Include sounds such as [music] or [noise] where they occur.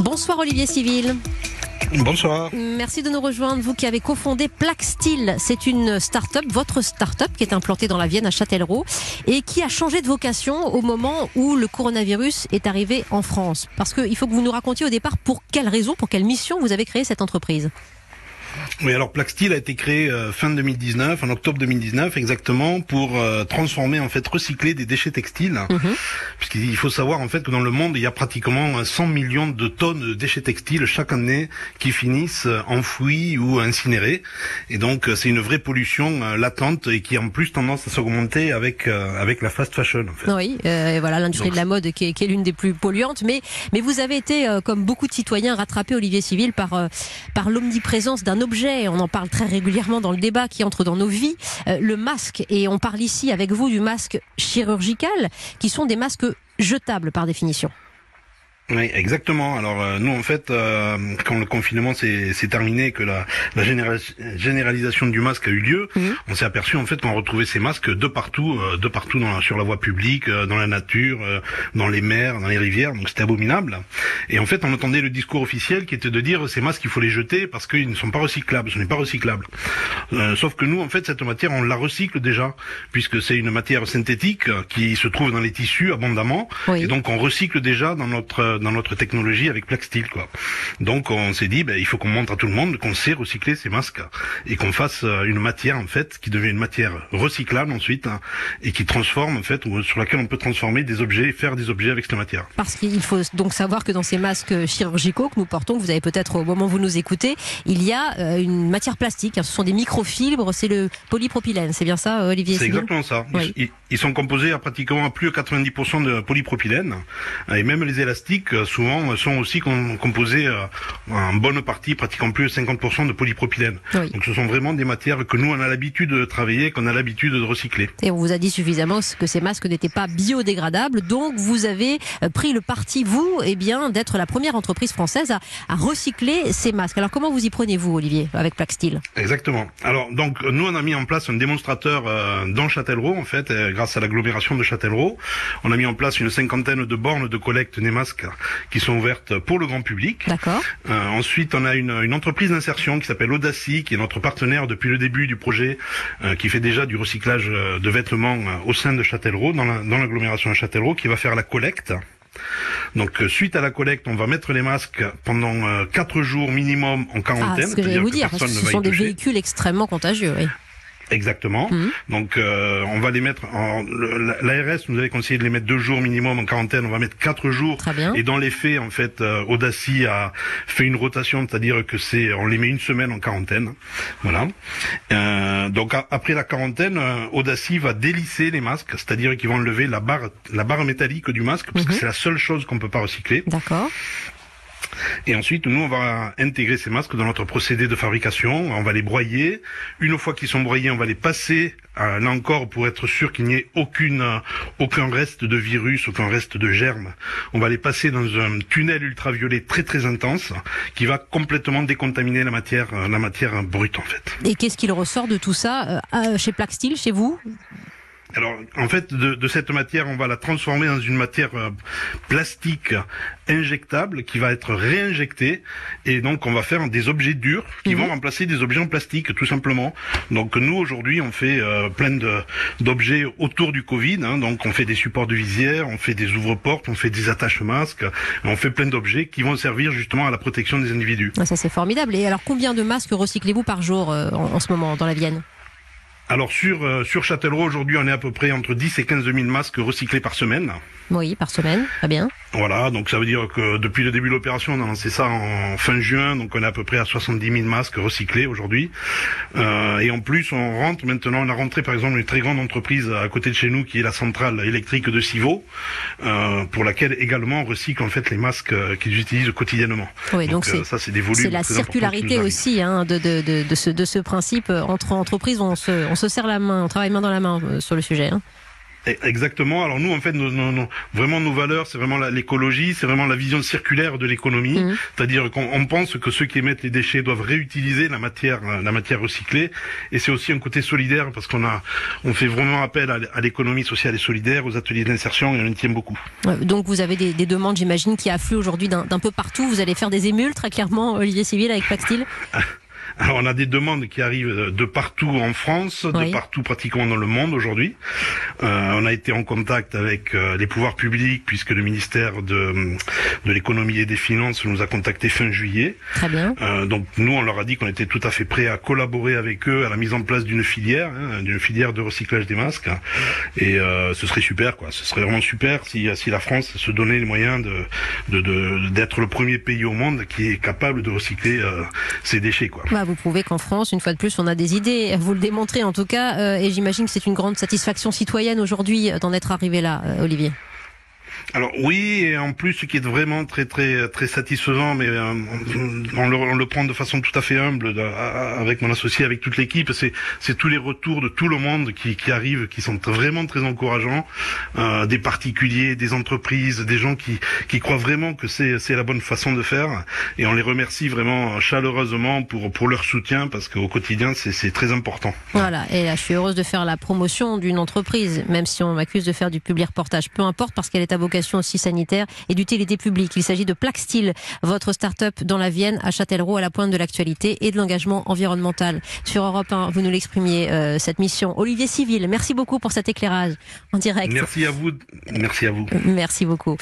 Bonsoir Olivier Civil. Bonsoir. Merci de nous rejoindre, vous qui avez cofondé Plaque Steel. C'est une start-up, votre start-up qui est implantée dans la Vienne à Châtellerault et qui a changé de vocation au moment où le coronavirus est arrivé en France. Parce qu'il faut que vous nous racontiez au départ pour quelle raison, pour quelle mission vous avez créé cette entreprise. Oui, alors Plaxtil a été créé euh, fin 2019, en octobre 2019 exactement, pour euh, transformer en fait recycler des déchets textiles. Mhm. Puisqu'il faut savoir en fait que dans le monde il y a pratiquement 100 millions de tonnes de déchets textiles chaque année qui finissent euh, enfouis ou incinérés. Et donc c'est une vraie pollution latente et qui a en plus tendance à s'augmenter avec avec la fast fashion. En fait. Oui, et voilà l'industrie de la mode qui est, qui est l'une des plus polluantes. Mais mais vous avez été comme beaucoup de citoyens rattrapé Olivier Civil par par l'omniprésence d'un objet, on en parle très régulièrement dans le débat qui entre dans nos vies, euh, le masque. Et on parle ici avec vous du masque chirurgical, qui sont des masques jetables par définition. Oui, exactement. Alors euh, nous, en fait, euh, quand le confinement s'est terminé, que la, la généralisation du masque a eu lieu, on s'est aperçu en fait qu'on retrouvait ces masques de partout, euh, de partout dans sur la voie publique, dans la nature, dans les mers, dans les rivières. Donc c'était abominable. Et en fait, on entendait le discours officiel qui était de dire ces masques il faut les jeter parce qu'ils ne sont pas recyclables. Ce n'est pas recyclable. sauf que nous, en fait, cette matière, on la recycle déjà puisque c'est une matière synthétique qui se trouve dans les tissus abondamment. Et donc on recycle déjà dans notre dans notre technologie avec Plaxtil quoi. Donc on s'est dit ben, il faut qu'on montre à tout le monde qu'on sait recycler ces masques et qu'on fasse euh, une matière en fait qui devient une matière recyclable ensuite hein, et qui transforme en fait sur laquelle on peut transformer des objets et faire des objets avec cette matière. Parce qu'il faut donc savoir que dans ces masques chirurgicaux que nous portons, que vous avez peut-être au moment où vous nous écoutez, il y a euh, une matière plastique, hein. ce sont des microfibres, c'est le polypropylène, c'est bien ça Olivier C'est exactement ça. Ils, sont composés à pratiquement plus de 90% de polypropylène et même les élastiques euh, souvent euh, sont aussi composés euh, en bonne partie, pratiquement plus de 50% de polypropylène. Donc ce sont vraiment des matières que nous on a l'habitude de travailler, qu'on a l'habitude de recycler. Et on vous a dit suffisamment que ces masques n'étaient pas biodégradables, donc vous avez pris le parti vous, eh bien, d'être la première entreprise française à, recycler ces masques. Alors comment vous y prenez-vous, Olivier, avec Plaxtil Exactement. Alors donc nous on a mis en place un démonstrateur dans Châtellerault en fait, grâce à l'agglomération de Châtellerault. On a mis en place une cinquantaine de bornes de collecte des masques qui sont ouvertes pour le grand public. D'accord. Euh, ensuite, on a une, une entreprise d'insertion qui s'appelle Audacy, qui est notre partenaire depuis le début du projet, euh, qui fait déjà du recyclage euh, de vêtements au sein de Châtellerault, dans l'agglomération de Châtellerault, qui va faire la collecte. Donc suite à la collecte, on va mettre les masques pendant 4 jours minimum en quarantaine. Ah, ce que j'allais vous dire, parce que ce sont des véhicules extrêmement contagieux. Oui. Exactement. Mhm. Donc euh, on va les mettre en l'ARS nous avait conseillé de les mettre deux jours minimum en quarantaine, on va mettre quatre jours. Très bien. Et dans les faits en fait euh, Audacy a fait une rotation, c'est-à-dire que c'est on les met une semaine en quarantaine. Voilà. Euh, donc après la quarantaine, euh, Audacy va délisser les masques, c'est-à-dire qu'ils vont enlever la barre la barre métallique du masque parce que mhm. c'est la seule chose qu'on peut pas recycler. D'accord. Et ensuite, nous, on va intégrer ces masques dans notre procédé de fabrication. On va les broyer. Une fois qu'ils sont broyés, on va les passer, euh, là encore, pour être sûr qu'il n'y ait aucune, euh, aucun reste de virus, aucun reste de germe. On va les passer dans un tunnel ultraviolet très très intense qui va complètement décontaminer la matière, euh, la matière brute en fait. Et qu'est-ce qu'il ressort de tout ça chez Plaxtil, chez vous? Alors, en fait, de, cette matière, on va la transformer dans une matière euh, plastique injectable qui va être réinjectée. Et donc, on va faire des objets durs qui mhm. vont remplacer des objets en plastique, tout simplement. Donc, nous, aujourd'hui, on fait euh, plein d'objets autour du Covid. Hein. donc, on fait des supports de visière, on fait des ouvre-portes, on fait des attaches masques, on fait plein d'objets qui vont servir justement à la protection des individus. Ah, ça, c'est formidable. Et alors, combien de masques recyclez-vous par jour euh, en ce moment dans la Vienne? Alors sur euh, sur Châtellerault aujourd'hui, on est à peu près entre 10 et 15 000 masques recyclés par semaine. Oui, par semaine, très bien. Voilà, donc ça veut dire que depuis le début de l'opération, on a lancé ça en fin juin, donc on est à peu près à 70 000 masques recyclés aujourd'hui. Euh, et en plus, on rentre maintenant, on a rentré par exemple une très grande entreprise à côté de chez nous qui est la centrale électrique de Civaux, euh, pour laquelle également on recycle en fait les masques euh, qu'ils utilisent quotidiennement. Oui, donc, donc ça c'est des volumes. C'est la circularité aussi hein, de, de, de, de, ce, de ce principe entre entreprises, on se, on se serre la main, on travaille main dans la main sur le sujet. Hein. Exactement. Alors nous, en fait, vraiment nos valeurs, c'est vraiment l'écologie, c'est vraiment la vision circulaire de l'économie. Mmh. C'est-à-dire qu'on pense que ceux qui émettent les déchets doivent réutiliser la matière, la matière recyclée. Et c'est aussi un côté solidaire parce qu'on a, on fait vraiment appel à, l'économie sociale et solidaire, aux ateliers d'insertion et on y tient beaucoup. Donc vous avez des, des demandes, j'imagine, qui affluent aujourd'hui d'un peu partout. Vous allez faire des émules très clairement, Olivier Civil, avec Paxtil [laughs] Alors on a des demandes qui arrivent de partout en France, de partout pratiquement dans le monde aujourd'hui. Euh, on a été en contact avec euh, les pouvoirs publics puisque le ministère de, de l'économie et des finances nous a contacté fin juillet. Très bien. Euh, donc nous on leur a dit qu'on était tout à fait prêts à collaborer avec eux à la mise en place d'une filière, hein, d'une filière de recyclage des masques. Et euh, ce serait super quoi. Ce serait vraiment super si, si la France se donnait les moyens de d'être de, le premier pays au monde qui est capable de recycler euh, ses déchets quoi. Bah, vous prouvez qu'en France, une fois de plus, on a des idées. Vous le démontrez en tout cas, euh, et j'imagine que c'est une grande satisfaction citoyenne aujourd'hui d'en être arrivé là, euh, Olivier. Alors oui, et en plus, ce qui est vraiment très très très satisfaisant, mais euh, on, le, prend de façon tout à fait humble avec mon associé, avec toute l'équipe, c'est tous les retours de tout le monde qui, arrivent, qui sont vraiment très encourageants, euh, des particuliers, des entreprises, des gens qui croient vraiment que c'est la bonne façon de faire, et on les remercie vraiment chaleureusement pour leur soutien parce qu'au quotidien c'est très important. Voilà, et là je suis heureuse de faire la promotion d'une entreprise, même si on m'accuse de faire du public reportage, peu importe parce qu'elle est à aussi sanitaire et d'utilité publique. Il s'agit de Plaque votre start-up dans la Vienne, à Châtellerault, à la pointe de l'actualité et de l'engagement environnemental. Sur Europe 1, vous nous l'exprimiez, euh, cette mission. Olivier Civil, merci beaucoup pour cet éclairage en direct. Merci à vous. Merci à vous. Merci beaucoup.